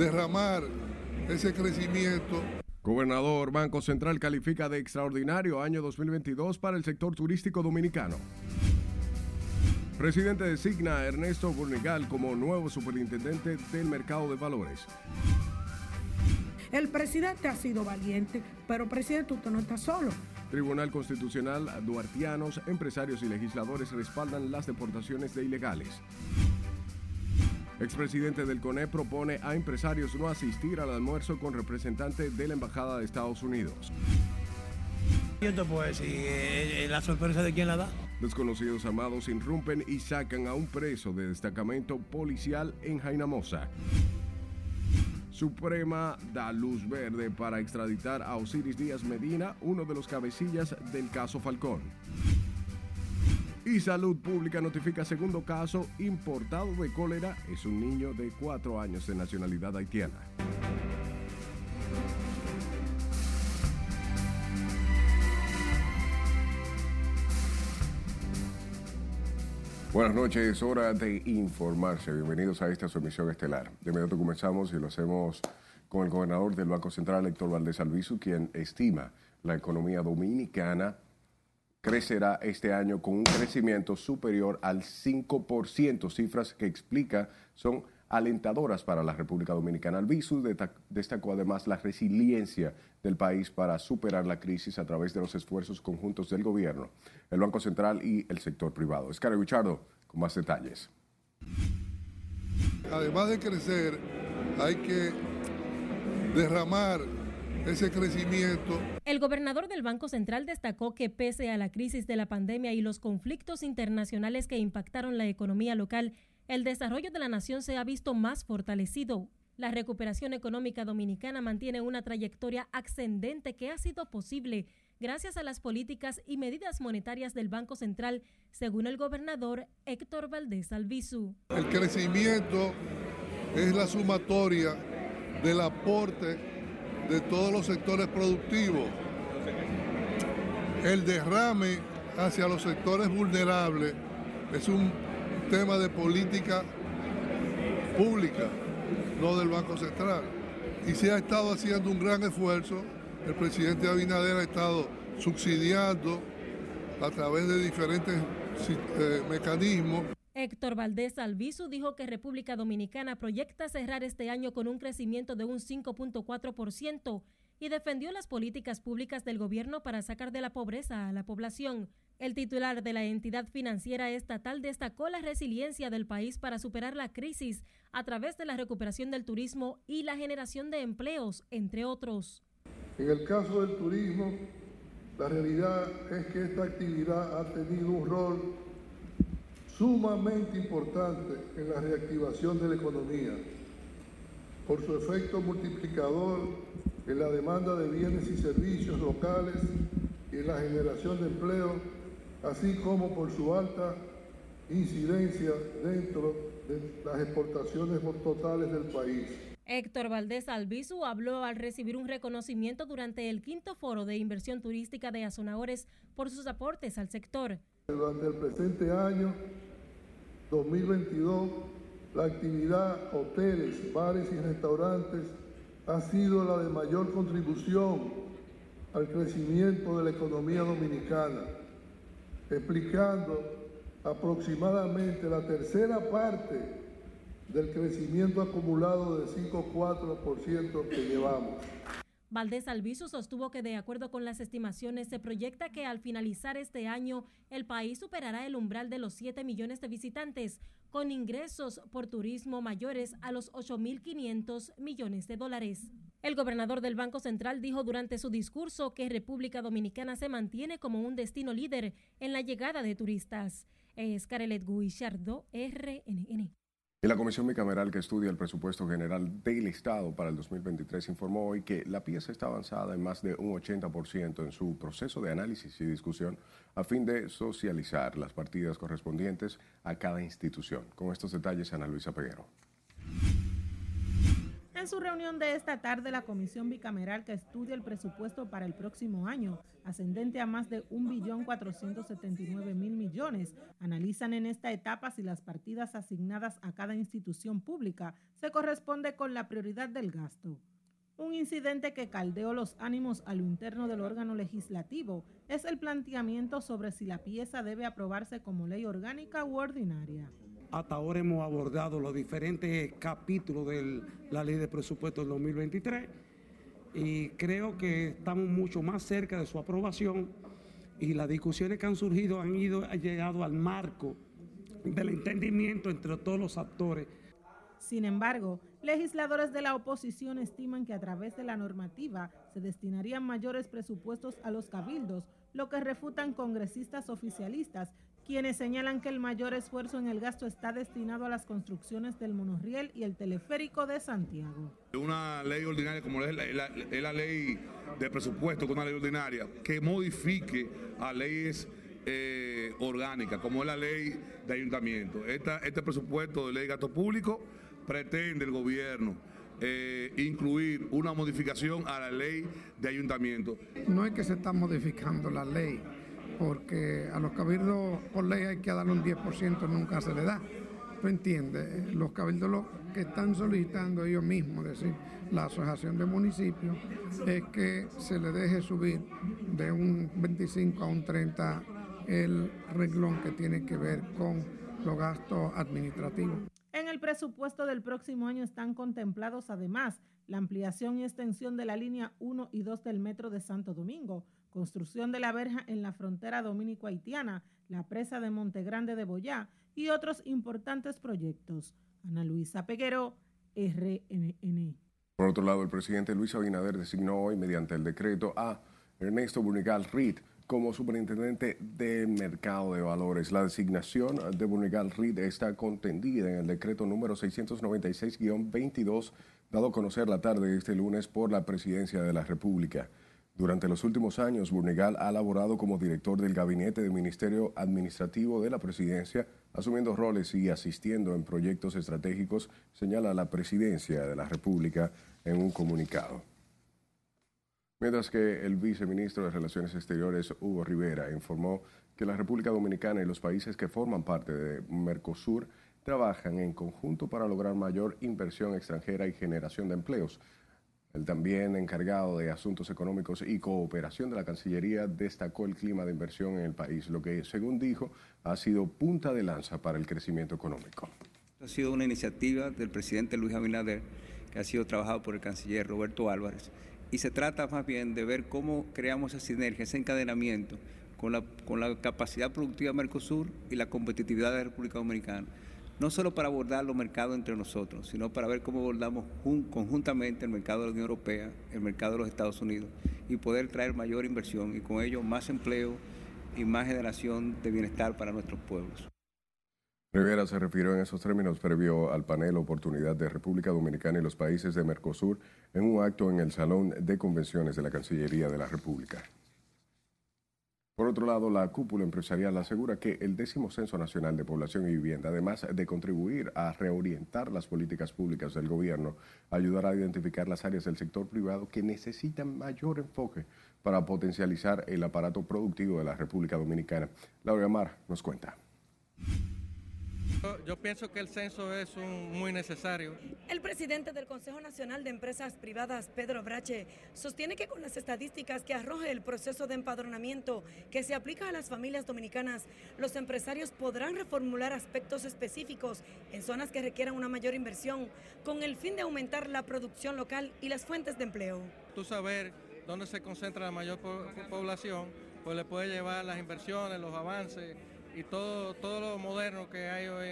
derramar ese crecimiento. Gobernador, Banco Central califica de extraordinario año 2022 para el sector turístico dominicano. Presidente designa a Ernesto Burnigal como nuevo superintendente del mercado de valores. El presidente ha sido valiente, pero presidente, usted no está solo. Tribunal Constitucional, duartianos, empresarios y legisladores respaldan las deportaciones de ilegales. Expresidente del CONE propone a empresarios no asistir al almuerzo con representante de la Embajada de Estados Unidos. Esto pues, ¿y la sorpresa de quién la da? Desconocidos armados irrumpen y sacan a un preso de destacamento policial en Jainamosa. Suprema da luz verde para extraditar a Osiris Díaz Medina, uno de los cabecillas del caso Falcón. Y Salud Pública notifica segundo caso importado de cólera. Es un niño de cuatro años de nacionalidad haitiana. Buenas noches, hora de informarse. Bienvenidos a esta su emisión estelar. De inmediato comenzamos y lo hacemos con el gobernador del Banco Central, Héctor Valdés Albizu, quien estima la economía dominicana crecerá este año con un crecimiento superior al 5%, cifras que explica son alentadoras para la República Dominicana. Albizu destacó además la resiliencia del país para superar la crisis a través de los esfuerzos conjuntos del gobierno, el Banco Central y el sector privado. Escara Guichardo con más detalles. Además de crecer, hay que derramar ese crecimiento. El gobernador del Banco Central destacó que pese a la crisis de la pandemia y los conflictos internacionales que impactaron la economía local, el desarrollo de la nación se ha visto más fortalecido. La recuperación económica dominicana mantiene una trayectoria ascendente que ha sido posible gracias a las políticas y medidas monetarias del Banco Central, según el gobernador Héctor Valdés Albizu. El crecimiento es la sumatoria del aporte de todos los sectores productivos. El derrame hacia los sectores vulnerables es un tema de política pública, no del Banco Central. Y se ha estado haciendo un gran esfuerzo. El presidente Abinader ha estado subsidiando a través de diferentes eh, mecanismos. Héctor Valdés Albizu dijo que República Dominicana proyecta cerrar este año con un crecimiento de un 5.4% y defendió las políticas públicas del gobierno para sacar de la pobreza a la población. El titular de la entidad financiera estatal destacó la resiliencia del país para superar la crisis a través de la recuperación del turismo y la generación de empleos, entre otros. En el caso del turismo, la realidad es que esta actividad ha tenido un rol sumamente importante en la reactivación de la economía, por su efecto multiplicador en la demanda de bienes y servicios locales y en la generación de empleo así como por su alta incidencia dentro de las exportaciones totales del país. Héctor Valdés Albizu habló al recibir un reconocimiento durante el quinto foro de inversión turística de Azonadores por sus aportes al sector. Durante el presente año 2022, la actividad hoteles, bares y restaurantes ha sido la de mayor contribución al crecimiento de la economía dominicana explicando aproximadamente la tercera parte del crecimiento acumulado de 5,4% que llevamos. Valdés Alviso sostuvo que de acuerdo con las estimaciones se proyecta que al finalizar este año el país superará el umbral de los 7 millones de visitantes, con ingresos por turismo mayores a los 8.500 millones de dólares. El gobernador del Banco Central dijo durante su discurso que República Dominicana se mantiene como un destino líder en la llegada de turistas. Es Carelet Guillardo, RNN. Y la Comisión Bicameral que estudia el presupuesto general del Estado para el 2023 informó hoy que la pieza está avanzada en más de un 80% en su proceso de análisis y discusión a fin de socializar las partidas correspondientes a cada institución. Con estos detalles, Ana Luisa Peguero. En su reunión de esta tarde, la comisión bicameral que estudia el presupuesto para el próximo año, ascendente a más de 1.479.000 millones, analizan en esta etapa si las partidas asignadas a cada institución pública se corresponde con la prioridad del gasto. Un incidente que caldeó los ánimos a lo interno del órgano legislativo es el planteamiento sobre si la pieza debe aprobarse como ley orgánica u ordinaria. Hasta ahora hemos abordado los diferentes capítulos de la ley de presupuesto del 2023 y creo que estamos mucho más cerca de su aprobación y las discusiones que han surgido han ido han llegado al marco del entendimiento entre todos los actores. Sin embargo, legisladores de la oposición estiman que a través de la normativa se destinarían mayores presupuestos a los cabildos, lo que refutan congresistas oficialistas quienes señalan que el mayor esfuerzo en el gasto está destinado a las construcciones del monorriel y el teleférico de Santiago. Una ley ordinaria como es la, ley de presupuesto, que una ley ordinaria, que modifique a leyes eh, orgánicas, como es la ley de ayuntamiento. este presupuesto de ley de gasto público pretende el gobierno eh, incluir una modificación a la ley de ayuntamiento. No es que se está modificando la ley porque a los cabildos por ley hay que darle un 10%, nunca se le da. ¿Tú entiendes? Los cabildos lo que están solicitando ellos mismos, es decir, la Asociación de Municipios, es que se le deje subir de un 25 a un 30 el reglón que tiene que ver con los gastos administrativos. En el presupuesto del próximo año están contemplados además la ampliación y extensión de la línea 1 y 2 del metro de Santo Domingo, construcción de la verja en la frontera dominico-haitiana, la presa de Montegrande de Boyá y otros importantes proyectos. Ana Luisa Peguero, RNN. Por otro lado, el presidente Luis Abinader designó hoy, mediante el decreto, a Ernesto Bunigal Reed como superintendente de mercado de valores. La designación de Bunigal Reed está contendida en el decreto número 696-22, dado a conocer la tarde de este lunes por la presidencia de la República. Durante los últimos años, Burnegal ha laborado como director del gabinete del Ministerio Administrativo de la Presidencia, asumiendo roles y asistiendo en proyectos estratégicos, señala la Presidencia de la República en un comunicado. Mientras que el viceministro de Relaciones Exteriores, Hugo Rivera, informó que la República Dominicana y los países que forman parte de Mercosur trabajan en conjunto para lograr mayor inversión extranjera y generación de empleos. El también encargado de Asuntos Económicos y Cooperación de la Cancillería destacó el clima de inversión en el país, lo que, según dijo, ha sido punta de lanza para el crecimiento económico. Ha sido una iniciativa del presidente Luis Abinader que ha sido trabajado por el canciller Roberto Álvarez y se trata más bien de ver cómo creamos esa sinergia, ese encadenamiento con la, con la capacidad productiva de Mercosur y la competitividad de la República Dominicana no solo para abordar los mercados entre nosotros, sino para ver cómo abordamos conjuntamente el mercado de la Unión Europea, el mercado de los Estados Unidos y poder traer mayor inversión y con ello más empleo y más generación de bienestar para nuestros pueblos. Rivera se refirió en esos términos previo al panel Oportunidad de República Dominicana y los países de Mercosur en un acto en el Salón de Convenciones de la Cancillería de la República. Por otro lado, la cúpula empresarial asegura que el décimo Censo Nacional de Población y Vivienda, además de contribuir a reorientar las políticas públicas del gobierno, ayudará a identificar las áreas del sector privado que necesitan mayor enfoque para potencializar el aparato productivo de la República Dominicana. Laura Mar nos cuenta. Yo pienso que el censo es muy necesario. El presidente del Consejo Nacional de Empresas Privadas, Pedro Brache, sostiene que con las estadísticas que arroja el proceso de empadronamiento que se aplica a las familias dominicanas, los empresarios podrán reformular aspectos específicos en zonas que requieran una mayor inversión con el fin de aumentar la producción local y las fuentes de empleo. Tú saber dónde se concentra la mayor población, pues le puede llevar las inversiones, los avances y todo, todo lo moderno que hay hoy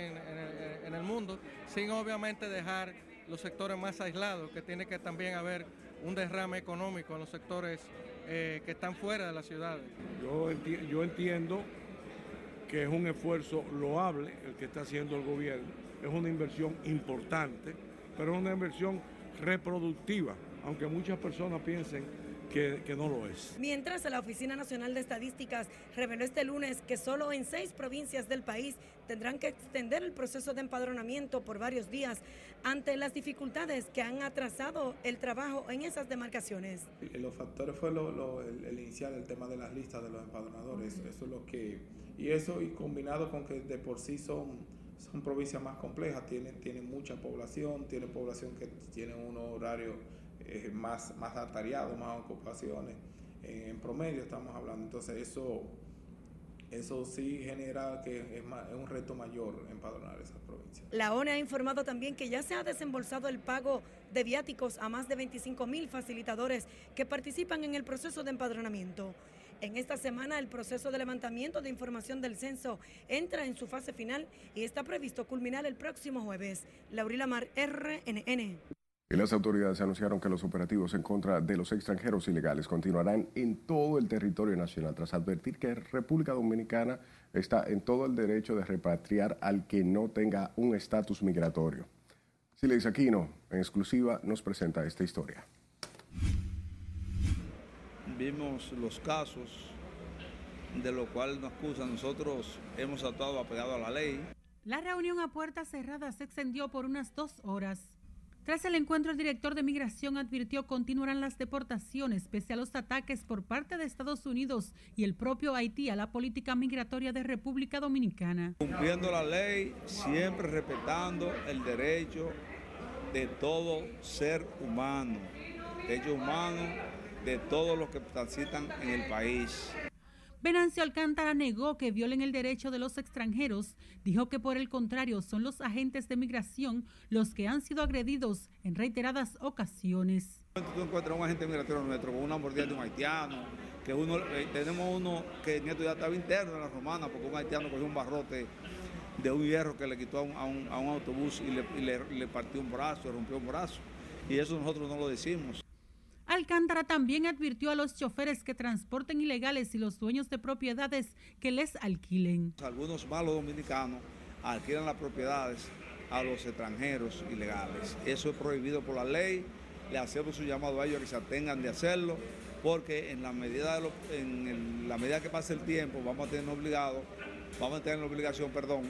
en, el, mundo, sin obviamente dejar los sectores más aislados, que tiene que también haber un derrame económico en los sectores eh, que están fuera de las ciudades. Yo, yo entiendo que es un esfuerzo loable el que está haciendo el gobierno, es una inversión importante, pero es una inversión reproductiva, aunque muchas personas piensen que, que, no lo es. Mientras la Oficina Nacional de Estadísticas reveló este lunes que solo en seis provincias del país tendrán que extender el proceso de empadronamiento por varios días ante las dificultades que han atrasado el trabajo en esas demarcaciones. Los factores fue lo, lo, el, el, inicial, el tema de las listas de los empadronadores, eso es lo que, y eso y combinado con que de por sí son, son provincias más complejas, tienen, tienen mucha población, tienen población que tiene un horario más, más más ocupaciones, en promedio estamos hablando, entonces eso sí genera que es, un reto mayor empadronar esas provincias. La ONE ha informado también que ya se ha desembolsado el pago de viáticos a más de 25 mil facilitadores que participan en el proceso de empadronamiento. En esta semana el proceso de levantamiento de información del censo entra en su fase final y está previsto culminar el próximo jueves. Laurila Mar, RNN. Y las autoridades anunciaron que los operativos en contra de los extranjeros ilegales continuarán en todo el territorio nacional, tras advertir que República Dominicana está en todo el derecho de repatriar al que no tenga un estatus migratorio. Silex Aquino, en exclusiva, nos presenta esta historia. Vimos los casos de lo cual nos acusan. Nosotros hemos actuado apegado a la ley. La reunión a puertas cerradas se extendió por unas dos horas. Tras el encuentro, el director de Migración advirtió continuarán las deportaciones pese a los ataques por parte de Estados Unidos y el propio Haití a la política migratoria de República Dominicana. Cumpliendo la ley, siempre respetando el derecho de todo ser humano, derecho humano de todos los que transitan en el país. Venancio Alcántara negó que violen el derecho de los extranjeros, dijo que por el contrario son los agentes de migración los que han sido agredidos en reiteradas ocasiones. Tú encuentras un agente migratorio nuestro con una mordida de un haitiano, que uno, eh, tenemos uno que el nieto ya estaba interno en la romana porque un haitiano cogió un barrote de un hierro que le quitó a un, autobús y le, le partió un brazo, rompió un brazo. Y eso nosotros no lo decimos. Alcántara también advirtió a los choferes que transporten ilegales y los dueños de propiedades que les alquilen. Algunos malos dominicanos alquilan las propiedades a los extranjeros ilegales. Eso es prohibido por la ley. Le hacemos su llamado a ellos que se atengan de hacerlo, porque en la medida, de la medida que pase el tiempo vamos a tener obligado, vamos a tener la obligación, perdón,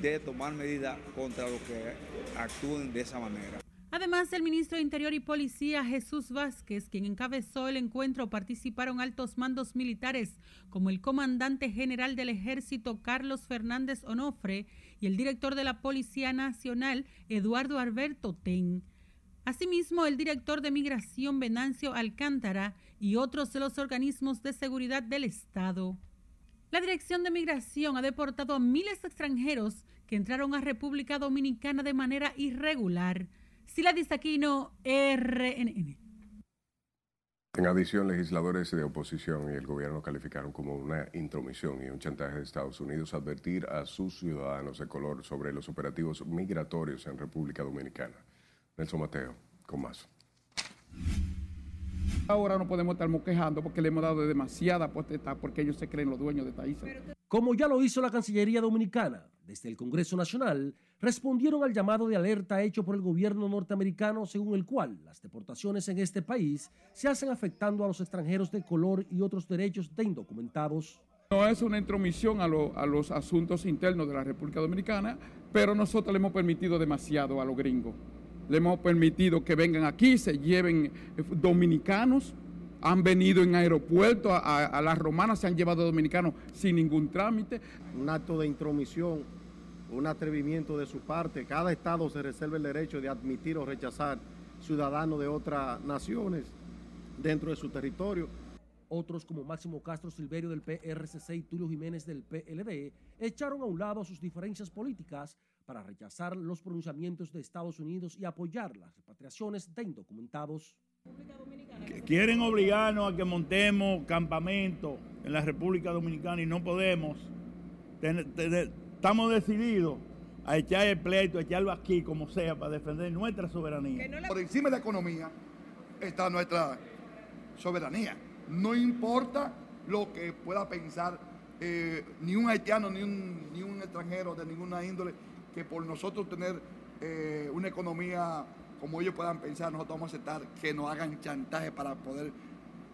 de tomar medidas contra los que actúen de esa manera. Además, el ministro de Interior y Policía Jesús Vázquez, quien encabezó el encuentro, participaron altos mandos militares como el comandante general del ejército Carlos Fernández Onofre y el director de la Policía Nacional Eduardo Alberto Ten. Asimismo, el director de Migración Venancio Alcántara y otros de los organismos de seguridad del Estado. La Dirección de Migración ha deportado a miles de extranjeros que entraron a República Dominicana de manera irregular. Sila Disaquino, RNN. En adición, legisladores de oposición y el gobierno calificaron como una intromisión y un chantaje de Estados Unidos advertir a sus ciudadanos de color sobre los operativos migratorios en República Dominicana. Nelson Mateo, con más. Ahora no podemos estar quejando porque le hemos dado demasiada potestad porque ellos se creen los dueños de esta isla. Como ya lo hizo la Cancillería Dominicana, desde el Congreso Nacional, respondieron al llamado de alerta hecho por el gobierno norteamericano según el cual las deportaciones en este país se hacen afectando a los extranjeros de color y otros derechos de indocumentados. No es una intromisión a, lo, a los asuntos internos de la República Dominicana, pero nosotros le hemos permitido demasiado a los gringos. Le hemos permitido que vengan aquí, se lleven dominicanos, han venido en aeropuertos, a, a, a las romanas se han llevado dominicanos sin ningún trámite. Un acto de intromisión un atrevimiento de su parte. Cada estado se reserva el derecho de admitir o rechazar ciudadanos de otras naciones dentro de su territorio. Otros como Máximo Castro Silverio del PRCC y Tulio Jiménez del PLD echaron a un lado sus diferencias políticas para rechazar los pronunciamientos de Estados Unidos y apoyar las repatriaciones de indocumentados. Quieren obligarnos a que montemos campamento en la República Dominicana y no podemos. Estamos decididos a echar el pleito, a echarlo aquí como sea para defender nuestra soberanía. No. Por encima de la economía está nuestra soberanía. No importa lo que pueda pensar eh, ni un haitiano ni un, ni un, extranjero de ninguna índole, que por nosotros tener eh, una economía como ellos puedan pensar, nosotros vamos a aceptar que nos hagan chantaje para poder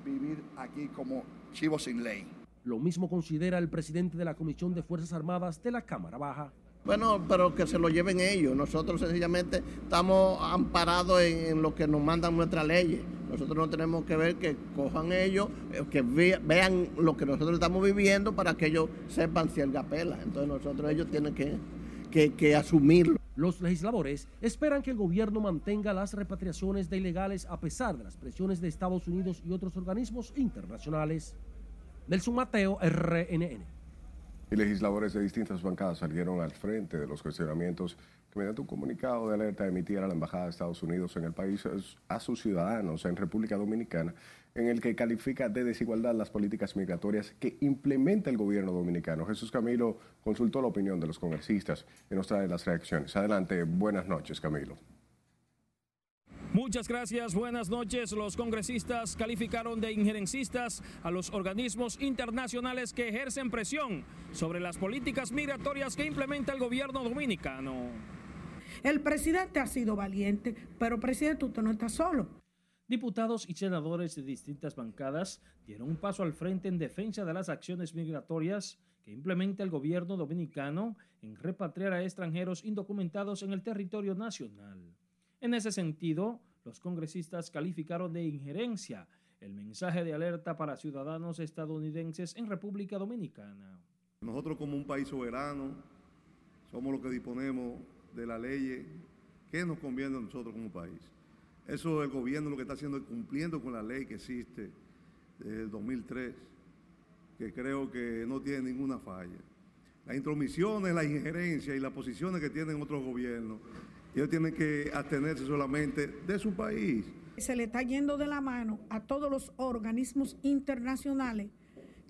vivir aquí como chivos sin ley. Lo mismo considera el presidente de la Comisión de Fuerzas Armadas de la Cámara Baja. Bueno, pero que se lo lleven ellos. Nosotros sencillamente estamos amparados en, lo que nos mandan nuestras leyes. Nosotros no tenemos que ver que cojan ellos, eh, que vean lo que nosotros estamos viviendo para que ellos sepan si el gapela. Entonces nosotros ellos tienen que, que, que asumirlo. Los legisladores esperan que el gobierno mantenga las repatriaciones de ilegales a pesar de las presiones de Estados Unidos y otros organismos internacionales. Nelson Mateo, RNN. Y legisladores de distintas bancadas salieron al frente de los cuestionamientos que mediante un comunicado de alerta emitiera la Embajada de Estados Unidos en el país a sus ciudadanos en República Dominicana, en el que califica de desigualdad las políticas migratorias que implementa el gobierno dominicano. Jesús Camilo consultó la opinión de los congresistas y nos trae las reacciones. Adelante, buenas noches, Camilo. Muchas gracias, buenas noches. Los congresistas calificaron de injerencistas a los organismos internacionales que ejercen presión sobre las políticas migratorias que implementa el gobierno dominicano. El presidente ha sido valiente, pero presidente, usted no está solo. Diputados y senadores de distintas bancadas dieron un paso al frente en defensa de las acciones migratorias que implementa el gobierno dominicano en repatriar a extranjeros indocumentados en el territorio nacional. En ese sentido, los congresistas calificaron de injerencia el mensaje de alerta para ciudadanos estadounidenses en República Dominicana. Nosotros como un país soberano somos los que disponemos de la ley que nos conviene a nosotros como país. Eso el gobierno lo que está haciendo es cumpliendo con la ley que existe del 2003, que creo que no tiene ninguna falla. Las intromisiones, las injerencias y las posiciones que tienen otros gobiernos ellos tienen que atenerse solamente de su país. Se le está yendo de la mano a todos los organismos internacionales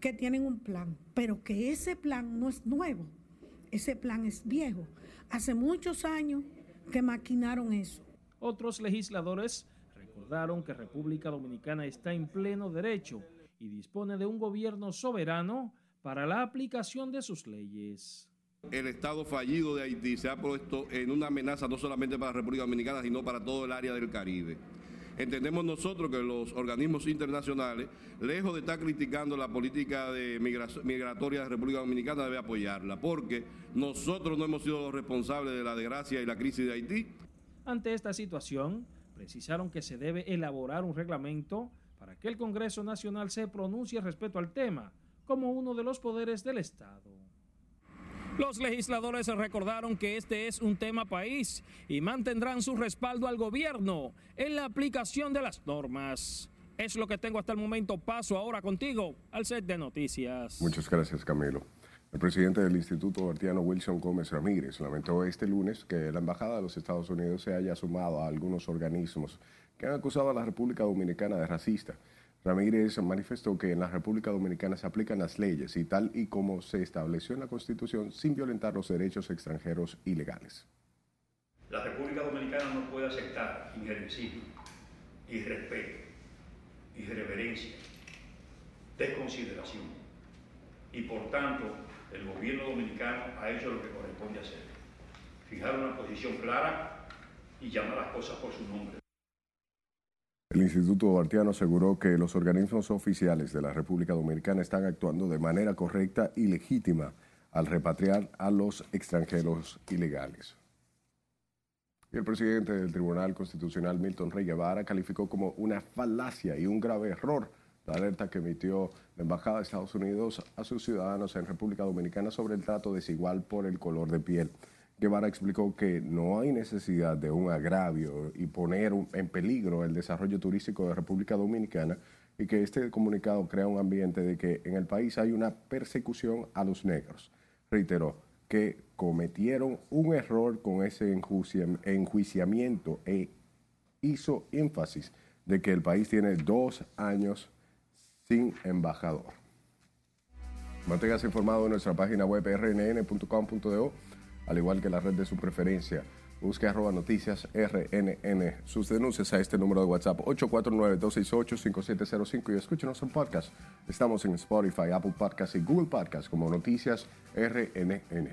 que tienen un plan, pero que ese plan no es nuevo, ese plan es viejo. Hace muchos años que maquinaron eso. Otros legisladores recordaron que República Dominicana está en pleno derecho y dispone de un gobierno soberano para la aplicación de sus leyes el Estado fallido de Haití se ha puesto en una amenaza no solamente para la República Dominicana, sino para todo el área del Caribe. Entendemos nosotros que los organismos internacionales, lejos de estar criticando la política migratoria de la República Dominicana, debe apoyarla, porque nosotros no hemos sido los responsables de la desgracia y la crisis de Haití. Ante esta situación, precisaron que se debe elaborar un reglamento para que el Congreso Nacional se pronuncie respecto al tema como uno de los poderes del Estado. Los legisladores recordaron que este es un tema país y mantendrán su respaldo al gobierno en la aplicación de las normas. Es lo que tengo hasta el momento. Paso ahora contigo al set de noticias. Muchas gracias, Camilo. El presidente del Instituto Bartiano Wilson Gómez Ramírez lamentó este lunes que la Embajada de los Estados Unidos se haya sumado a algunos organismos que han acusado a la República Dominicana de racista. Ramírez manifestó que en la República Dominicana se aplican las leyes y tal y como se estableció en la Constitución sin violentar los derechos extranjeros ilegales. La República Dominicana no puede aceptar injerencismo, irrespeto, irreverencia, desconsideración. Y por tanto, el gobierno dominicano ha hecho lo que corresponde hacer. Fijar una posición clara y llamar las cosas por su nombre. El Instituto Bartiano aseguró que los organismos oficiales de la República Dominicana están actuando de manera correcta y legítima al repatriar a los extranjeros ilegales. Y el presidente del Tribunal Constitucional, Milton Rey Guevara, calificó como una falacia y un grave error la alerta que emitió la Embajada de Estados Unidos a sus ciudadanos en República Dominicana sobre el trato desigual por el color de piel. Guevara explicó que no hay necesidad de un agravio y poner en peligro el desarrollo turístico de República Dominicana y que este comunicado crea un ambiente de que en el país hay una persecución a los negros. Reiteró que cometieron un error con ese enjuiciamiento e hizo énfasis de que el país tiene dos años sin embajador. Manténgase informado en nuestra página web rnn.com.do al igual que la red de su preferencia. Busque arroba noticias RNN. Sus denuncias a este número de WhatsApp 849-268-5705 y escúchenos en podcast. Estamos en Spotify, Apple Podcast y Google Podcast como Noticias RNN.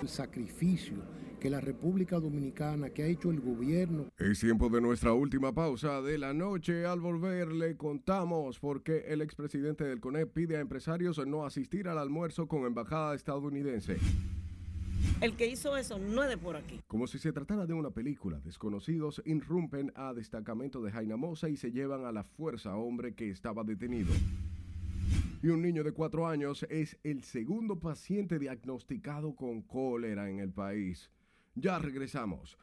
El sacrificio que la República Dominicana, que ha hecho el gobierno. Es tiempo de nuestra última pausa de la noche. Al volver le contamos por qué el expresidente del CONEP pide a empresarios no asistir al almuerzo con embajada estadounidense. El que hizo eso no es de por aquí. Como si se tratara de una película, desconocidos irrumpen a destacamento de Jaina Mosa y se llevan a la fuerza a hombre que estaba detenido. Y un niño de cuatro años es el segundo paciente diagnosticado con cólera en el país. Ya regresamos.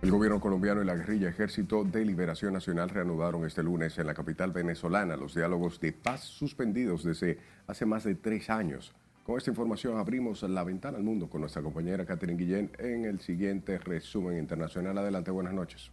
El gobierno colombiano y la guerrilla Ejército de Liberación Nacional reanudaron este lunes en la capital venezolana los diálogos de paz suspendidos desde hace más de tres años. Con esta información abrimos la ventana al mundo con nuestra compañera Catherine Guillén en el siguiente resumen internacional. Adelante, buenas noches.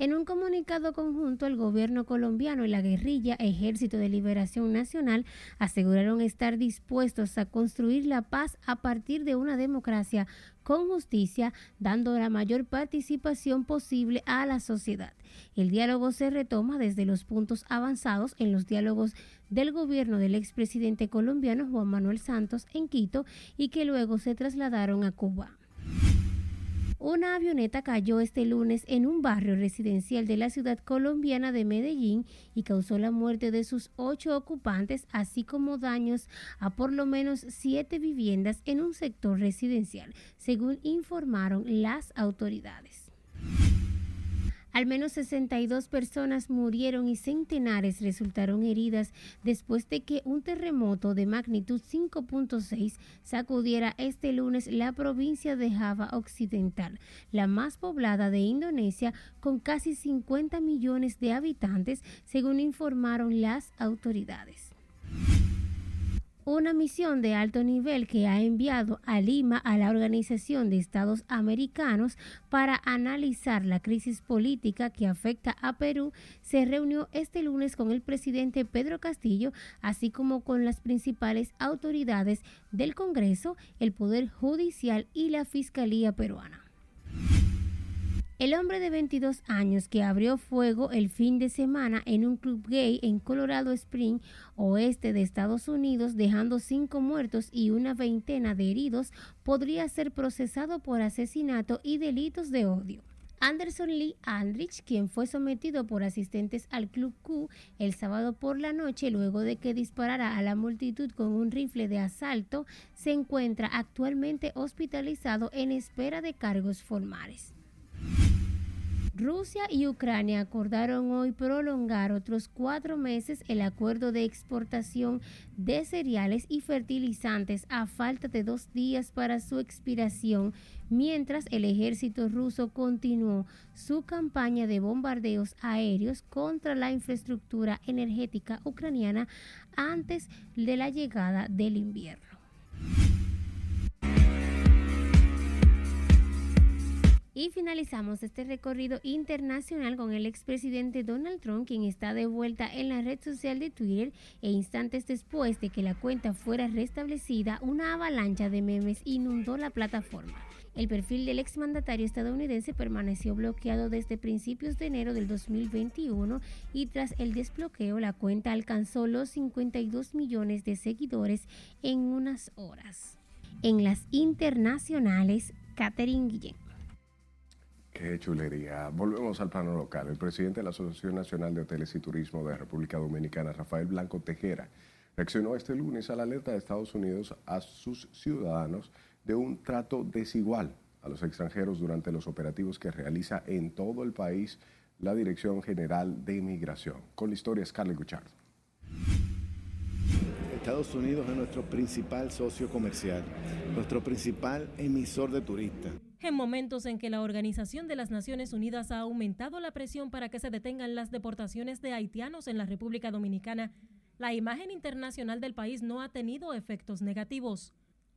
En un comunicado conjunto, el gobierno colombiano y la guerrilla Ejército de Liberación Nacional aseguraron estar dispuestos a construir la paz a partir de una democracia con justicia, dando la mayor participación posible a la sociedad. El diálogo se retoma desde los puntos avanzados en los diálogos del gobierno del expresidente colombiano Juan Manuel Santos en Quito y que luego se trasladaron a Cuba. Una avioneta cayó este lunes en un barrio residencial de la ciudad colombiana de Medellín y causó la muerte de sus ocho ocupantes, así como daños a por lo menos siete viviendas en un sector residencial, según informaron las autoridades. Al menos 62 personas murieron y centenares resultaron heridas después de que un terremoto de magnitud 5.6 sacudiera este lunes la provincia de Java Occidental, la más poblada de Indonesia, con casi 50 millones de habitantes, según informaron las autoridades una misión de alto nivel que ha enviado a Lima a la Organización de Estados Americanos para analizar la crisis política que afecta a Perú se reunió este lunes con el presidente Pedro Castillo, así como con las principales autoridades del Congreso, el Poder Judicial y la Fiscalía peruana. El hombre de 22 años que abrió fuego el fin de semana en un club gay en Colorado Spring, oeste de Estados Unidos, dejando cinco muertos y una veintena de heridos, podría ser procesado por asesinato y delitos de odio. Anderson Lee Aldrich, quien fue sometido por asistentes al Club Q el sábado por la noche luego de que disparara a la multitud con un rifle de asalto, se encuentra actualmente hospitalizado en espera de cargos formales. Rusia y Ucrania acordaron hoy prolongar otros cuatro meses el acuerdo de exportación de cereales y fertilizantes a falta de dos días para su expiración, mientras el ejército ruso continuó su campaña de bombardeos aéreos contra la infraestructura energética ucraniana antes de la llegada del invierno. Y finalizamos este recorrido internacional con el expresidente Donald Trump, quien está de vuelta en la red social de Twitter e instantes después de que la cuenta fuera restablecida, una avalancha de memes inundó la plataforma. El perfil del exmandatario estadounidense permaneció bloqueado desde principios de enero del 2021 y tras el desbloqueo la cuenta alcanzó los 52 millones de seguidores en unas horas. En las internacionales, Catherine Guillén. Qué chulería. Volvemos al plano local. El presidente de la Asociación Nacional de Hoteles y Turismo de República Dominicana, Rafael Blanco Tejera, reaccionó este lunes a la alerta de Estados Unidos a sus ciudadanos de un trato desigual a los extranjeros durante los operativos que realiza en todo el país la Dirección General de Inmigración. Con la historia Scarlett Guchard. Estados Unidos es nuestro principal socio comercial, nuestro principal emisor de turistas en momentos en que la Organización de las Naciones Unidas ha aumentado la presión para que se detengan las deportaciones de haitianos en la República Dominicana, la imagen internacional del país no ha tenido efectos negativos.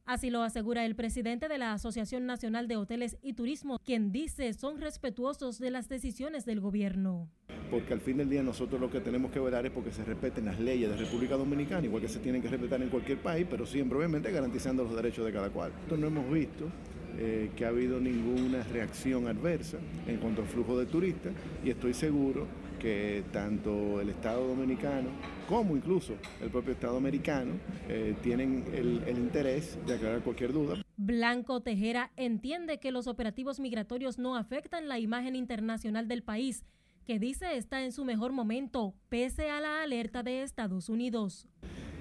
Así lo asegura el presidente de la Asociación Nacional de Hoteles y Turismo, quien dice son respetuosos de las decisiones del gobierno. Porque al fin del día nosotros lo que tenemos que velar es porque se respeten las leyes de República Dominicana, igual que se tienen que respetar en cualquier país, pero siempre obviamente garantizando los derechos de cada cual. No hemos visto eh, que ha habido ninguna reacción adversa en cuanto al flujo de turistas y estoy seguro que tanto el Estado Dominicano como incluso el propio Estado americano eh, tienen el, el interés de aclarar cualquier duda. Blanco Tejera entiende que los operativos migratorios no afectan la imagen internacional del país, que dice está en su mejor momento, pese a la alerta de Estados Unidos.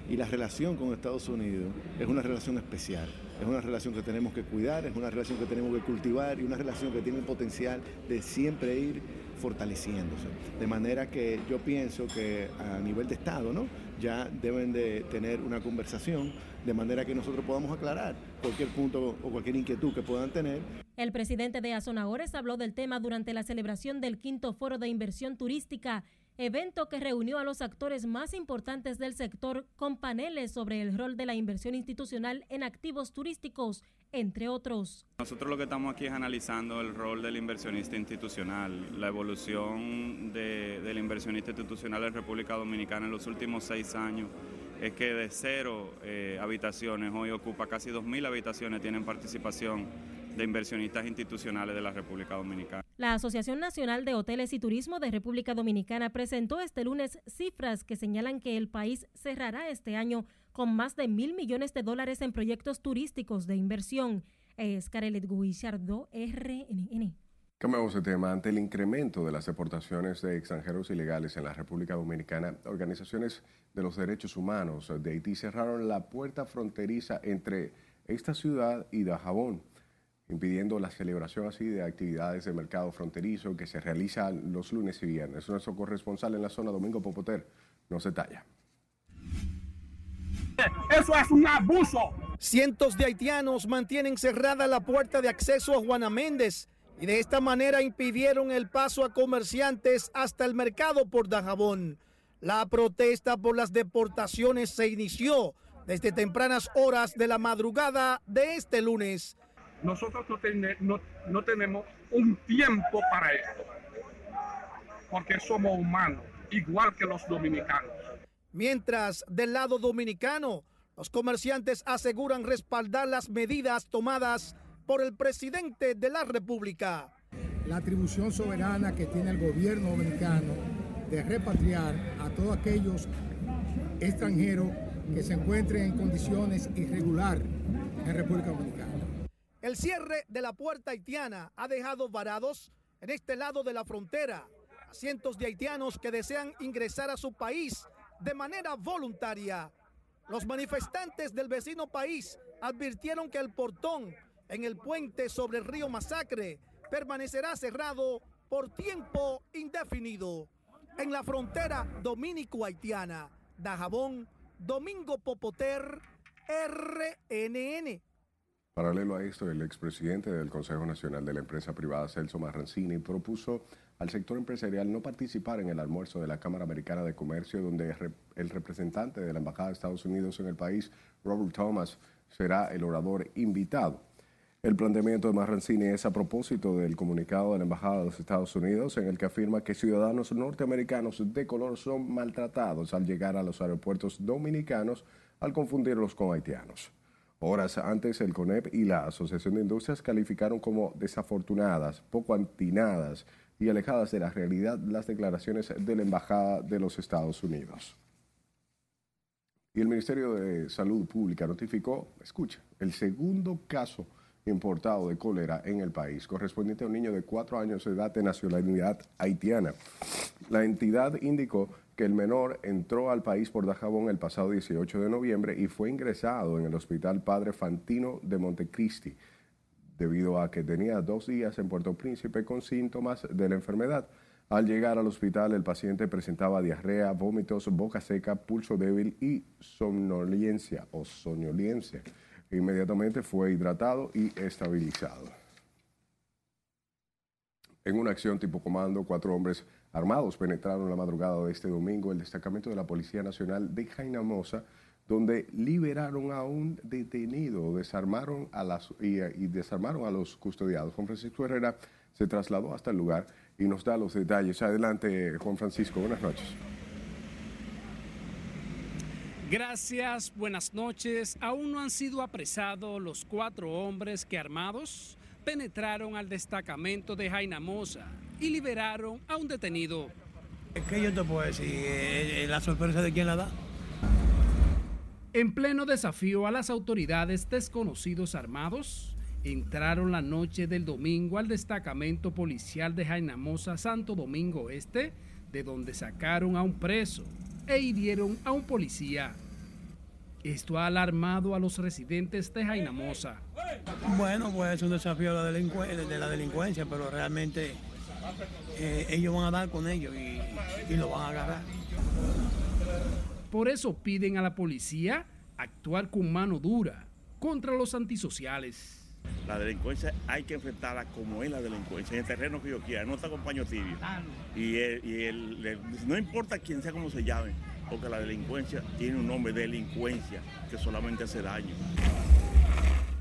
Y la relación con Estados Unidos es una relación especial, es una relación que tenemos que cuidar, es una relación que tenemos que cultivar y una relación que tiene el potencial de siempre ir fortaleciéndose. De manera que yo pienso que a nivel de Estado, ¿no? Ya deben de tener una conversación de manera que nosotros podamos aclarar cualquier punto o cualquier inquietud que puedan tener. El presidente de Azonadores habló del tema durante la celebración del quinto foro de inversión turística evento que reunió a los actores más importantes del sector con paneles sobre el rol de la inversión institucional en activos turísticos, entre otros. Nosotros lo que estamos aquí es analizando el rol del inversionista institucional, la evolución de, del inversionista institucional en República Dominicana en los últimos seis años es que de cero eh, habitaciones, hoy ocupa casi 2.000 habitaciones, tienen participación de inversionistas institucionales de la República Dominicana. La Asociación Nacional de Hoteles y Turismo de República Dominicana presentó este lunes cifras que señalan que el país cerrará este año con más de mil millones de dólares en proyectos turísticos de inversión. Es Carelet Guillardo, RNN. Cambiamos de tema. Ante el incremento de las deportaciones de extranjeros ilegales en la República Dominicana, organizaciones de los derechos humanos de Haití cerraron la puerta fronteriza entre esta ciudad y Dajabón impidiendo la celebración así de actividades de mercado fronterizo que se realizan los lunes y viernes. Nuestro corresponsal en la zona, Domingo Popoter, nos detalla. Eso es un abuso. Cientos de haitianos mantienen cerrada la puerta de acceso a Juana Méndez y de esta manera impidieron el paso a comerciantes hasta el mercado por Dajabón. La protesta por las deportaciones se inició desde tempranas horas de la madrugada de este lunes nosotros no, no, tenemos un tiempo para esto, porque somos humanos, igual que los dominicanos. Mientras del lado dominicano, los comerciantes aseguran respaldar las medidas tomadas por el presidente de la República. La atribución soberana que tiene el gobierno dominicano de repatriar a todos aquellos extranjeros que se encuentren en condiciones irregulares en República Dominicana. El cierre de la puerta haitiana ha dejado varados en este lado de la frontera a cientos de haitianos que desean ingresar a su país de manera voluntaria. Los manifestantes del vecino país advirtieron que el portón en el puente sobre el río Masacre permanecerá cerrado por tiempo indefinido. En la frontera dominico-haitiana, Dajabón, Domingo Popoter, RNN. Paralelo a esto, el expresidente del Consejo Nacional de la Empresa Privada, Celso Marrancini, propuso al sector empresarial no participar en el almuerzo de la Cámara Americana de Comercio, donde el representante de la Embajada de Estados Unidos en el país, Robert Thomas, será el orador invitado. El planteamiento de Marrancini es a propósito del comunicado de la Embajada de los Estados Unidos en el que afirma que ciudadanos norteamericanos de color son maltratados al llegar a los aeropuertos dominicanos al confundirlos con haitianos. Horas antes, el CONEP y la Asociación de Industrias calificaron como desafortunadas, poco antinadas y alejadas de la realidad las declaraciones de la Embajada de los Estados Unidos. Y el Ministerio de Salud Pública notificó, escucha, el segundo caso importado de cólera en el país, correspondiente a un niño de cuatro años de edad de nacionalidad haitiana. La entidad indicó que el menor entró al país por Dajabón el pasado 18 de noviembre y fue ingresado en el Hospital Padre Fantino de Montecristi, debido a que tenía dos días en Puerto Príncipe con síntomas de la enfermedad. Al llegar al hospital, el paciente presentaba diarrea, vómitos, boca seca, pulso débil y somnolencia o soñolencia. Inmediatamente fue hidratado y estabilizado. En una acción tipo comando, cuatro hombres armados penetraron la madrugada de este domingo el destacamento de la Policía Nacional de Jainamosa, donde liberaron a un detenido desarmaron a las, y, desarmaron a los custodiados. Juan Francisco Herrera se trasladó hasta el lugar y nos da los detalles. Adelante, Juan Francisco. Buenas noches. Gracias, buenas noches. Aún no han sido apresados los cuatro hombres que armados penetraron al destacamento de Jainamosa y liberaron a un detenido. ¿Qué yo te puedo decir? Eh, eh, ¿La sorpresa de quién la da? En pleno desafío a las autoridades desconocidos armados, entraron la noche del domingo al destacamento policial de Jainamosa, Santo Domingo Este, de donde sacaron a un preso e hirieron a un policía. Esto ha alarmado a los residentes de Jainamosa. Bueno, pues es un desafío de la, delincuencia, pero realmente eh, ellos van a dar con ellos y, y lo van a agarrar. Por eso piden a la policía actuar con mano dura contra los antisociales. La delincuencia hay que enfrentarla como es la delincuencia, en el terreno que yo quiera, no está acompaño tibio. Y, no importa quién sea, cómo se llame, porque la delincuencia tiene un nombre, delincuencia, que solamente hace daño.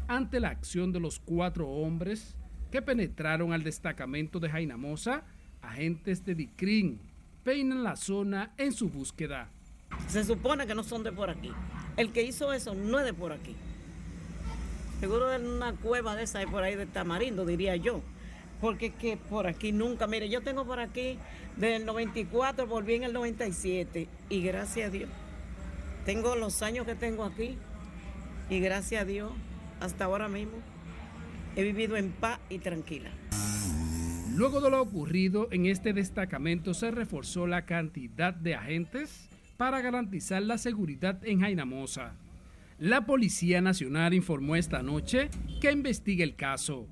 Ante la acción de los cuatro hombres que penetraron al destacamento de Jainamosa, agentes de DICRIN peinan la zona en su búsqueda. Se supone que no son de por aquí. El que hizo eso no es de por aquí. Seguro en una cueva de esa por ahí de Tamarindo, diría yo. Porque que por aquí nunca, mire, yo tengo por aquí desde el 94, volví en el 97 y gracias a Dios. Tengo los años que tengo aquí y gracias a Dios, hasta ahora mismo, he vivido en paz y tranquila. Luego de lo ocurrido en este destacamento se reforzó la cantidad de agentes para garantizar la seguridad en Jainamosa. La Policía Nacional informó esta noche que investiga el caso.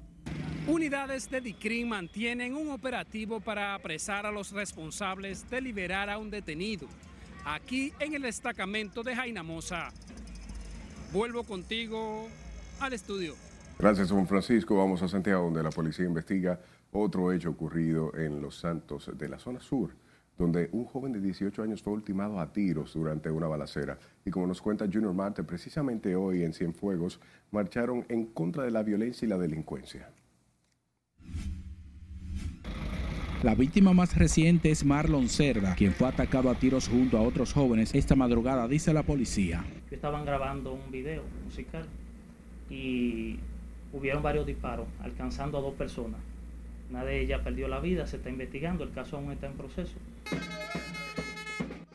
Unidades de DICRIN mantienen un operativo para apresar a los responsables de liberar a un detenido aquí en el destacamento de Jainamosa. Vuelvo contigo al estudio. Gracias, Juan Francisco. Vamos a Santiago, donde la policía investiga otro hecho ocurrido en Los Santos de la zona sur donde un joven de 18 años fue ultimado a tiros durante una balacera. Y como nos cuenta Junior Marte, precisamente hoy en Cienfuegos marcharon en contra de la violencia y la delincuencia. La víctima más reciente es Marlon Cerda, quien fue atacado a tiros junto a otros jóvenes esta madrugada, dice la policía. Estaban grabando un video musical y hubieron varios disparos, alcanzando a dos personas. Una de ellas perdió la vida, se está investigando, el caso aún está en proceso.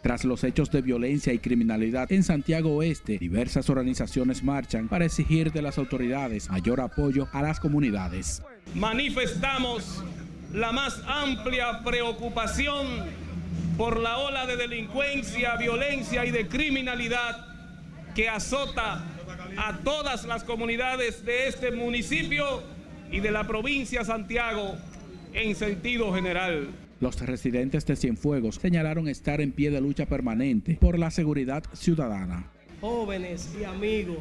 Tras los hechos de violencia y criminalidad en Santiago Oeste, diversas organizaciones marchan para exigir de las autoridades mayor apoyo a las comunidades. Manifestamos la más amplia preocupación por la ola de delincuencia, violencia y de criminalidad que azota a todas las comunidades de este municipio y de la provincia de Santiago en sentido general. Los residentes de Cienfuegos señalaron estar en pie de lucha permanente por la seguridad ciudadana. Jóvenes y amigos,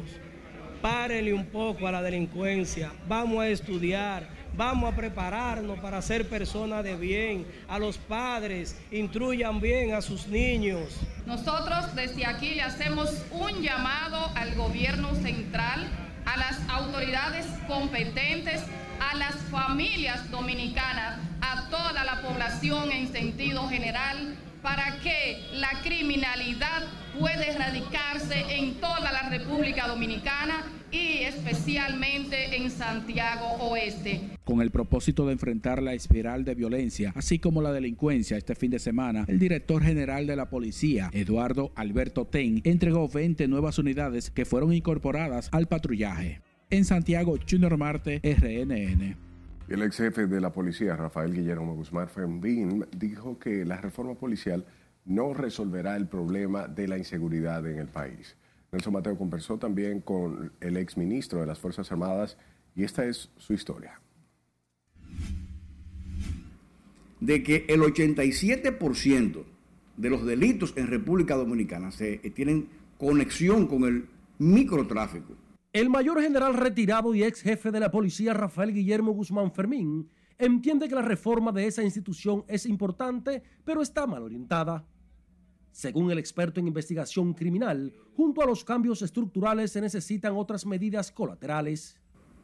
párenle un poco a la delincuencia, vamos a estudiar, vamos a prepararnos para ser personas de bien. A los padres, instruyan bien a sus niños. Nosotros desde aquí le hacemos un llamado al gobierno central, a las autoridades competentes a las familias dominicanas, a toda la población en sentido general, para que la criminalidad pueda erradicarse en toda la República Dominicana y especialmente en Santiago Oeste. Con el propósito de enfrentar la espiral de violencia, así como la delincuencia este fin de semana, el director general de la policía, Eduardo Alberto Ten, entregó 20 nuevas unidades que fueron incorporadas al patrullaje. En Santiago, Junior Marte, RNN. El ex jefe de la policía, Rafael Guillermo Guzmán Fermín, dijo que la reforma policial no resolverá el problema de la inseguridad en el país. Nelson Mateo conversó también con el ex ministro de las Fuerzas Armadas y esta es su historia. De que el 87% de los delitos en República Dominicana se, eh, tienen conexión con el microtráfico el mayor general retirado y ex jefe de la policía Rafael Guillermo Guzmán Fermín entiende que la reforma de esa institución es importante, pero está mal orientada. Según el experto en investigación criminal, junto a los cambios estructurales se necesitan otras medidas colaterales.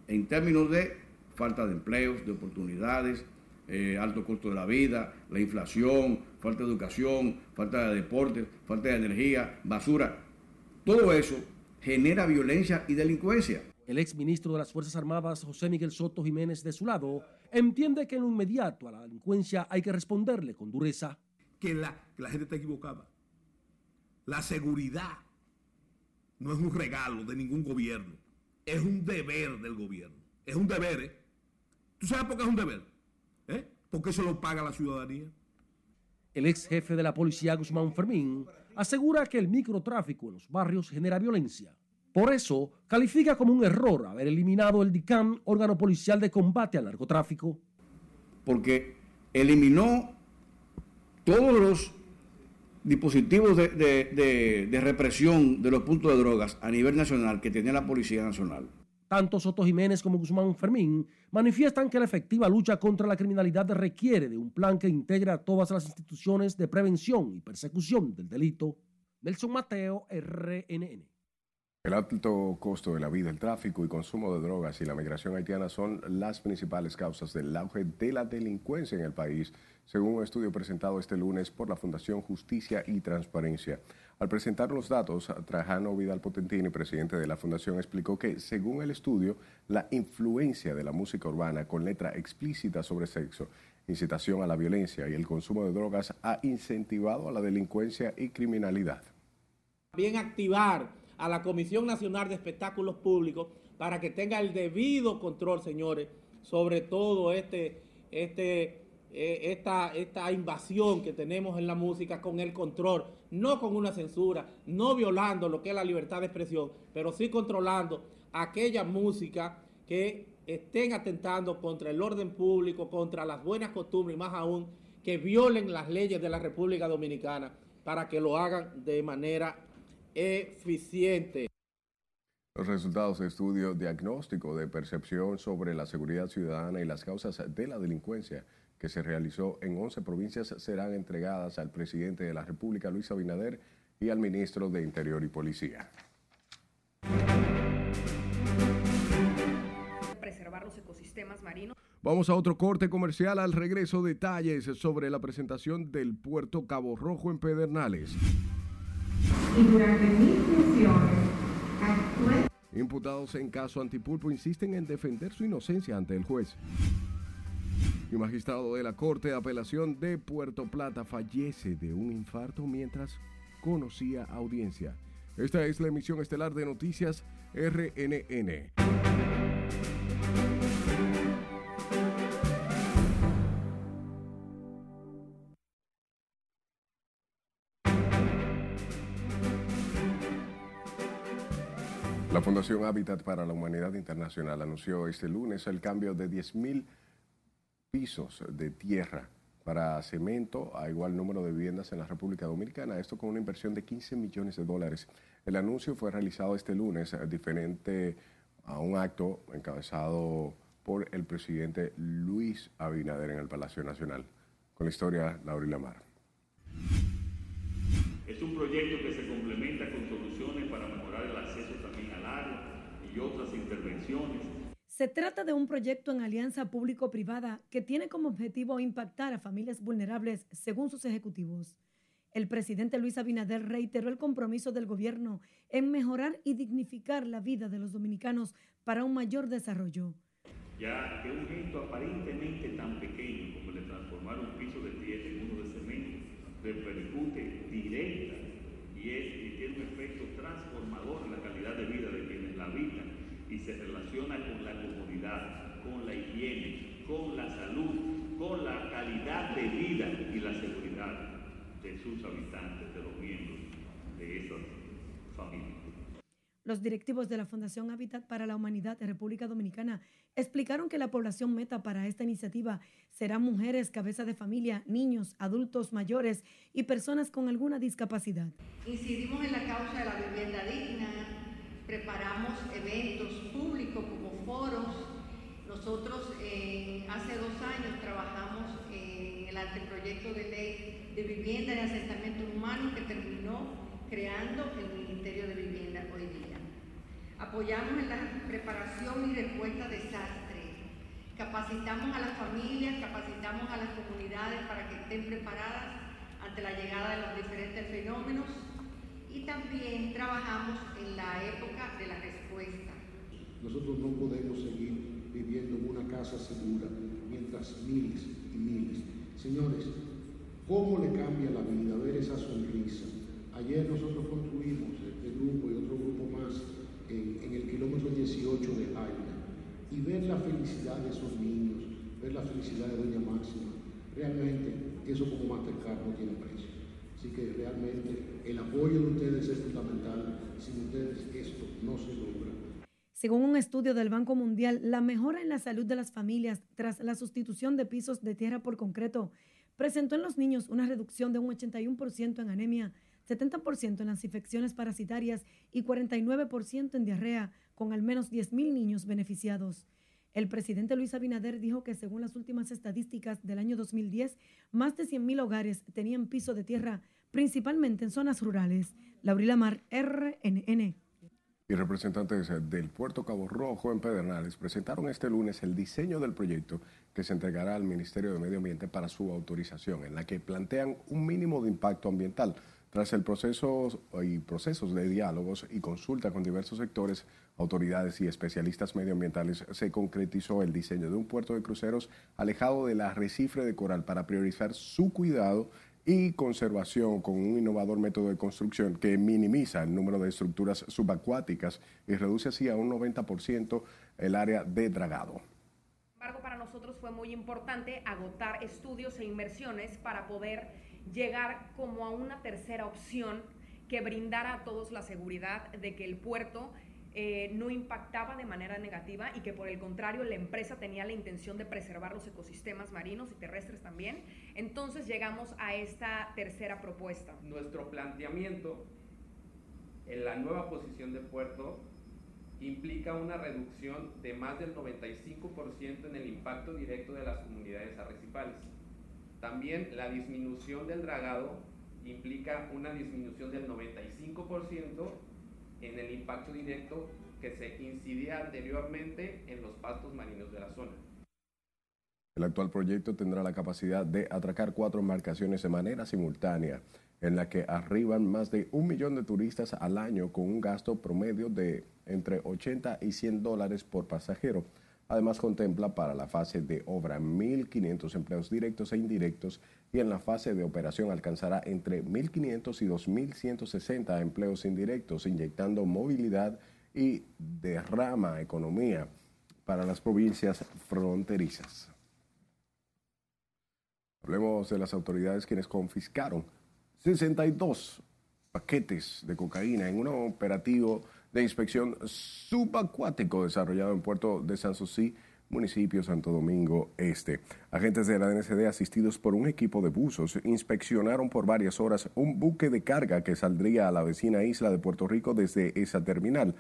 En términos de falta de empleos, de oportunidades, eh, alto costo de la vida, la inflación, falta de educación, falta de deporte, falta de energía, basura, todo eso genera violencia y delincuencia. El exministro de las Fuerzas Armadas, José Miguel Soto Jiménez, de su lado, entiende que en lo inmediato a la delincuencia hay que responderle con dureza. Que la, que la gente está equivocada. La seguridad no es un regalo de ningún gobierno, es un deber del gobierno. Es un deber, ¿eh? ¿Tú sabes por qué es un deber? ¿Eh? Porque eso lo paga la ciudadanía. El ex jefe de la policía, Guzmán Fermín, asegura que el microtráfico en los barrios genera violencia. Por eso, califica como un error haber eliminado el DICAM, órgano policial de combate al narcotráfico. Porque eliminó todos los dispositivos de, de, de, represión de los puntos de drogas a nivel nacional que tenía la Policía Nacional. Tanto Soto Jiménez como Guzmán Fermín manifiestan que la efectiva lucha contra la criminalidad requiere de un plan que integre a todas las instituciones de prevención y persecución del delito. Nelson Mateo, RNN. El alto costo de la vida, el tráfico y consumo de drogas y la migración haitiana son las principales causas del auge de la delincuencia en el país, según un estudio presentado este lunes por la Fundación Justicia y Transparencia. Al presentar los datos, Trajano Vidal Potentini, presidente de la Fundación, explicó que, según el estudio, la influencia de la música urbana con letra explícita sobre sexo, incitación a la violencia y el consumo de drogas ha incentivado a la delincuencia y criminalidad. Bien activar a la Comisión Nacional de Espectáculos Públicos para que tenga el debido control, señores, sobre todo este, este, eh, esta invasión que tenemos en la música con el control, no con una censura, no violando lo que es la libertad de expresión, pero sí controlando aquella música que estén atentando contra el orden público, contra las buenas costumbres y más aún que violen las leyes de la República Dominicana para que lo hagan de manera eficiente. Los resultados de estudio diagnóstico de percepción sobre la seguridad ciudadana y las causas de la delincuencia que se realizó en 11 provincias serán entregadas al presidente de la República, Luis Abinader, y al ministro de Interior y Policía. Preservar los ecosistemas marinos. Vamos a otro corte comercial. Al regreso, detalles sobre la presentación del puerto Cabo Rojo en Pedernales y durante mis funciones Imputados en caso antipulpo insisten en defender su inocencia ante el juez. Y magistrado de la Corte de Apelación de Puerto Plata fallece de un infarto mientras conocía audiencia. Esta es la emisión estelar de Noticias RNN. La Fundación Hábitat para la Humanidad Internacional anunció este lunes el cambio de 10.000 pisos de tierra para cemento a igual número de viviendas en la República Dominicana, esto con una inversión de 15 millones de dólares. El anuncio fue realizado este lunes, eh, diferente a un acto encabezado por el presidente Luis Abinader en el Palacio Nacional. Con la historia, Laura Lamar. Es un proyecto que se complementa con soluciones para mejorar el acceso también al área y otras intervenciones. Se trata de un proyecto en alianza público-privada que tiene como objetivo impactar a familias vulnerables según sus ejecutivos. El presidente Luis Abinader reiteró el compromiso del gobierno en mejorar y dignificar la vida de los dominicanos para un mayor desarrollo. Ya que un gesto aparentemente tan pequeño como el de transformar un piso de tierra en uno de cemento repercute directa y, es, y tiene un efecto transformador en la calidad de vida de quienes la habitan y se relaciona con la comodidad, con la higiene, con la salud, con la calidad de vida y la seguridad de sus habitantes, de los miembros de esas familias. Los directivos de la Fundación Hábitat para la Humanidad de República Dominicana explicaron que la población meta para esta iniciativa serán mujeres, cabeza de familia, niños, adultos mayores y personas con alguna discapacidad. Incidimos en la causa de la vivienda digna, preparamos eventos Nosotros eh, hace dos años trabajamos en el anteproyecto de ley de vivienda y asentamiento humano que terminó creando el Ministerio de Vivienda hoy día. Apoyamos en la preparación y respuesta a desastres. Capacitamos a las familias, capacitamos a las comunidades para que estén preparadas ante la llegada de los diferentes fenómenos Y también trabajamos en la época de la respuesta. Nosotros no podemos seguir viviendo en una casa segura mientras miles y miles. Señores, ¿cómo le cambia la vida ver esa sonrisa? Ayer nosotros construimos este grupo y otro grupo más en, el kilómetro 18 de Jaina y ver la felicidad de esos niños, ver la felicidad de Doña Máxima, realmente eso como Mastercard no tiene precio. Así que realmente el apoyo de ustedes es fundamental. Sin ustedes esto no se logra. Según un estudio del Banco Mundial, la mejora en la salud de las familias tras la sustitución de pisos de tierra por concreto presentó en los niños una reducción de un 81% en anemia, 70% en las infecciones parasitarias y 49% en diarrea, con al menos 10.000 niños beneficiados. El presidente Luis Abinader dijo que según las últimas estadísticas del año 2010, más de 100.000 hogares tenían piso de tierra, principalmente en zonas rurales. Laurila Mar, RNN. Y representantes del puerto Cabo Rojo en Pedernales presentaron este lunes el diseño del proyecto que se entregará al Ministerio de Medio Ambiente para su autorización, en la que plantean un mínimo de impacto ambiental. Tras el proceso y procesos de diálogos y consulta con diversos sectores, autoridades y especialistas medioambientales, se concretizó el diseño de un puerto de cruceros alejado del arrecife de coral para priorizar su cuidado y conservación con un innovador método de construcción que minimiza el número de estructuras subacuáticas y reduce así a un 90% el área de dragado. Sin embargo, para nosotros fue muy importante agotar estudios e inversiones para poder llegar como a una tercera opción que brindara a todos la seguridad de que el puerto eh, no impactaba de manera negativa y que por el contrario la empresa tenía la intención de preservar los ecosistemas marinos y terrestres también. Entonces llegamos a esta tercera propuesta. Nuestro planteamiento en la nueva posición de puerto implica una reducción de más del 95% en el impacto directo de las comunidades arrecifales. También la disminución del dragado implica una disminución del 95% en el impacto directo que se incidía anteriormente en los pastos marinos de la zona. El actual proyecto tendrá la capacidad de atracar cuatro embarcaciones de manera simultánea, en la que arriban más de un millón de turistas al año con un gasto promedio de entre 80 y 100 dólares por pasajero. Además, contempla para la fase de obra 1.500 empleos directos e indirectos y en la fase de operación alcanzará entre 1.500 y 2.160 empleos indirectos, inyectando movilidad y derrama economía para las provincias fronterizas. Hablemos de las autoridades quienes confiscaron 62 paquetes de cocaína en un operativo de inspección subacuático desarrollado en Puerto de San Susi, municipio Santo Domingo Este. Agentes de la DNCD asistidos por un equipo de buzos inspeccionaron por varias horas un buque de carga que saldría a la vecina isla de Puerto Rico desde esa terminal.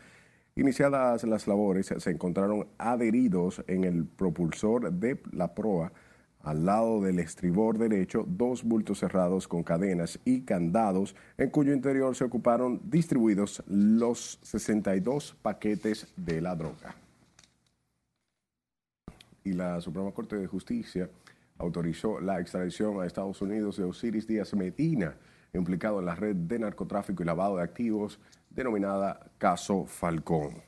Iniciadas las labores, se encontraron adheridos en el propulsor de la proa al lado del estribor derecho dos bultos cerrados con cadenas y candados en cuyo interior se ocuparon distribuidos los 62 paquetes de la droga. Y la Suprema Corte de Justicia autorizó la extradición a Estados Unidos de Osiris Díaz Medina, implicado en la red de narcotráfico y lavado de activos denominada Caso Falcón.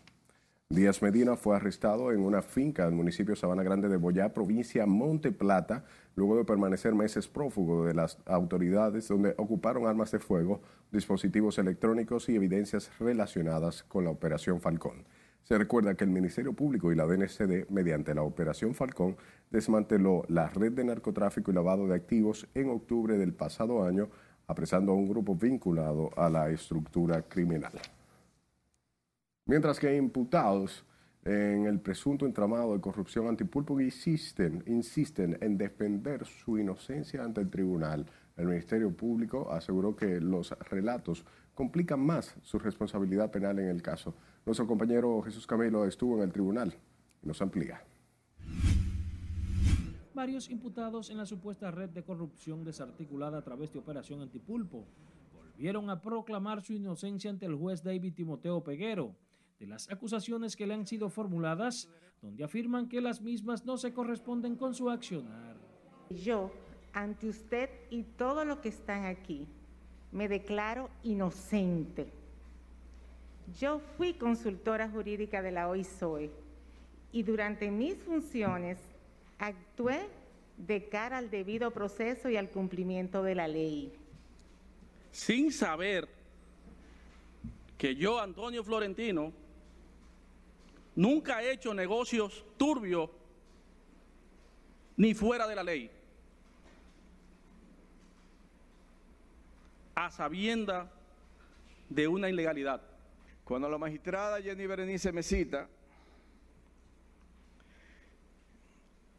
Díaz Medina fue arrestado en una finca del municipio Sabana Grande de Boyá, provincia Monte Plata, luego de permanecer meses prófugo de las autoridades donde ocuparon armas de fuego, dispositivos electrónicos y evidencias relacionadas con la Operación Falcón. Se recuerda que el Ministerio Público y la DNCD, mediante la Operación Falcón, desmanteló la red de narcotráfico y lavado de activos en octubre del pasado año, apresando a un grupo vinculado a la estructura criminal. Mientras que imputados en el presunto entramado de corrupción antipulpo insisten, insisten en defender su inocencia ante el tribunal. El Ministerio Público aseguró que los relatos complican más su responsabilidad penal en el caso. Nuestro compañero Jesús Camilo estuvo en el tribunal y nos amplía. Varios imputados en la supuesta red de corrupción desarticulada a través de Operación Antipulpo volvieron a proclamar su inocencia ante el juez David Timoteo Peguero de las acusaciones que le han sido formuladas, donde afirman que las mismas no se corresponden con su accionar. Yo, ante usted y todos los que están aquí, me declaro inocente. Yo fui consultora jurídica de la OISOE y durante mis funciones actué de cara al debido proceso y al cumplimiento de la ley. Sin saber que yo, Antonio Florentino, nunca he hecho negocios turbios ni fuera de la ley. A sabienda de una ilegalidad. Cuando la magistrada Jenny Berenice me cita,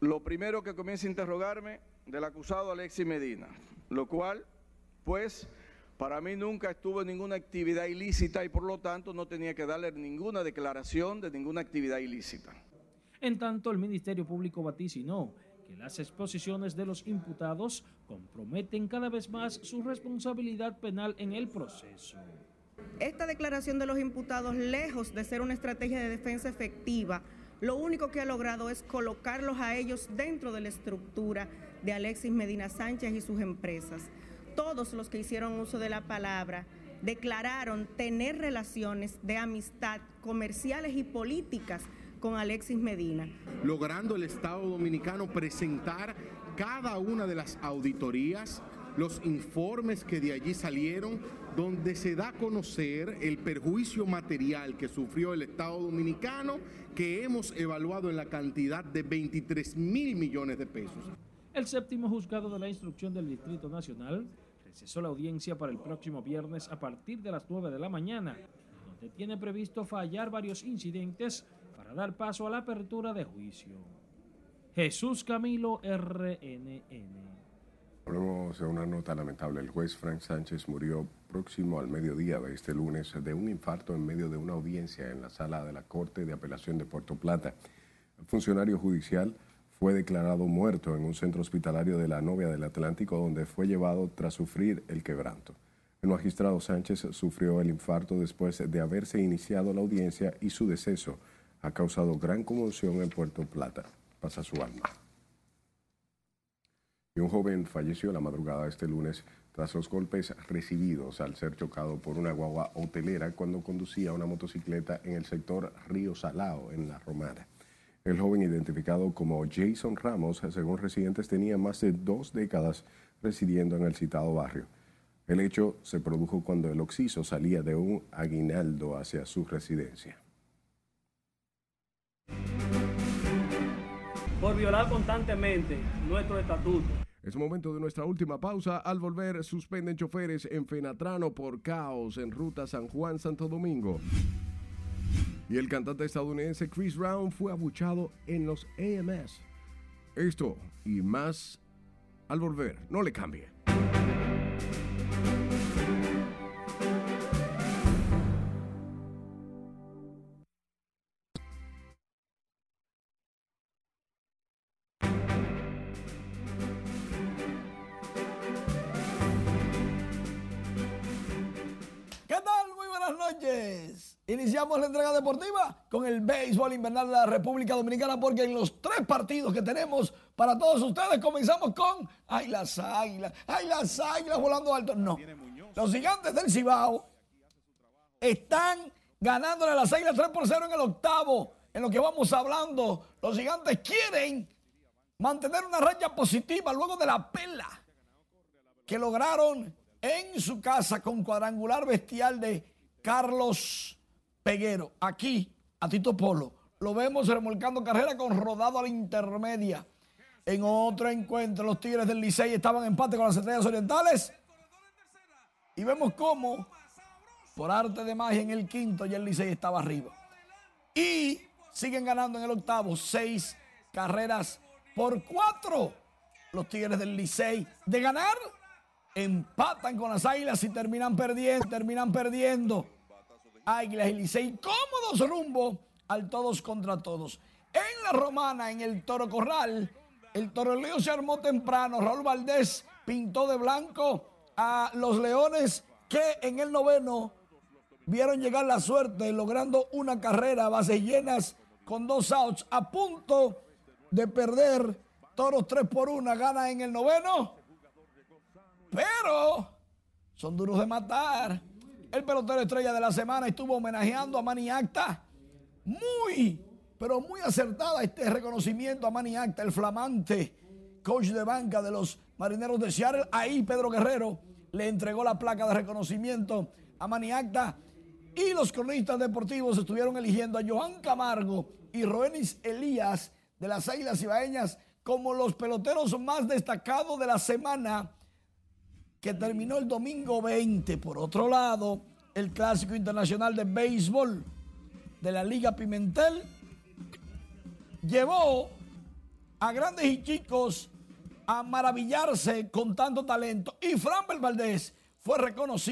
lo primero que comienza a interrogarme del acusado Alexis Medina, lo cual, pues, para mí nunca estuvo en ninguna actividad ilícita y por lo tanto no tenía que darle ninguna declaración de ninguna actividad ilícita. En tanto, el Ministerio Público vaticinó que las exposiciones de los imputados comprometen cada vez más su responsabilidad penal en el proceso. Esta declaración de los imputados, lejos de ser una estrategia de defensa efectiva, lo único que ha logrado es colocarlos a ellos dentro de la estructura de Alexis Medina Sánchez y sus empresas. Todos los que hicieron uso de la palabra declararon tener relaciones de amistad comerciales y políticas con Alexis Medina. Logrando el Estado Dominicano presentar cada una de las auditorías, los informes que de allí salieron, donde se da a conocer el perjuicio material que sufrió el Estado Dominicano, que hemos evaluado en la cantidad de 23 mil millones de pesos. El séptimo juzgado de la instrucción del Distrito Nacional recesó la audiencia para el próximo viernes a partir de las 9 de la mañana, donde tiene previsto fallar varios incidentes para dar paso a la apertura de juicio. Jesús Camilo RNN. Volvemos a una nota lamentable. El juez Frank Sánchez murió próximo al mediodía de este lunes de un infarto en medio de una audiencia en la sala de la Corte de Apelación de Puerto Plata. El funcionario judicial fue declarado muerto en un centro hospitalario de la Novia del Atlántico donde fue llevado tras sufrir el quebranto. El magistrado Sánchez sufrió el infarto después de haberse iniciado la audiencia y su deceso ha causado gran conmoción en Puerto Plata. Pasa su alma. Y un joven falleció la madrugada de este lunes tras los golpes recibidos al ser chocado por una guagua hotelera cuando conducía una motocicleta en el sector Río Salao, en La Romana. El joven identificado como Jason Ramos, según residentes, tenía más de dos décadas residiendo en el citado barrio. El hecho se produjo cuando el occiso salía de un aguinaldo hacia su residencia. Por violar constantemente nuestro estatuto. Es momento de nuestra última pausa. Al volver, suspenden choferes en Fenatrano por caos en ruta San Juan-Santo Domingo. Y el cantante estadounidense Chris Brown fue abuchado en los AMS. Esto y más al volver. No le cambie. La entrega deportiva con el béisbol invernal de la República Dominicana porque en los tres partidos que tenemos para todos ustedes comenzamos con ¡Ay, las águilas! ¡Ay, las águilas volando alto! No. Los gigantes del Cibao están ganándole a las águilas 3 por 0 en el octavo. En lo que vamos hablando, los gigantes quieren mantener una racha positiva luego de la pela que lograron en su casa con cuadrangular bestial de Carlos Peguero. Aquí, a Tito Polo, lo vemos remolcando carrera con rodado a la intermedia. En otro encuentro, los Tigres del Licey estaban en empate con las Estrellas Orientales. Y vemos cómo, por arte de magia, en el quinto ya el Licey estaba arriba. Y siguen ganando en el octavo, seis carreras por cuatro. Los Tigres del Licey de ganar empatan con las Águilas y terminan perdiendo, terminan perdiendo. Águilas y Licey cómodos rumbo al todos contra todos. En la romana, en el Toro Corral, el toroleo se armó temprano. Raúl Valdés pintó de blanco a los Leones que en el noveno vieron llegar la suerte logrando una carrera bases llenas con dos outs a punto de perder. Toros 3 por 1 gana en el noveno. Pero son duros de matar. El pelotero estrella de la semana estuvo homenajeando a Manny Acta. Muy, pero muy acertada este reconocimiento a Manny Acta, el flamante coach de banca de los marineros de Seattle. Ahí Pedro Guerrero le entregó la placa de reconocimiento a Manny Acta. Y los cronistas deportivos estuvieron eligiendo a Johan Camargo y Roenis Elías de las Águilas Ibaeñas como los peloteros más destacados de la semana que terminó el domingo 20. Por otro lado, el Clásico Internacional de Béisbol de la Liga Pimentel llevó a grandes y chicos a maravillarse con tanto talento. Y Fran Valdés fue reconocido.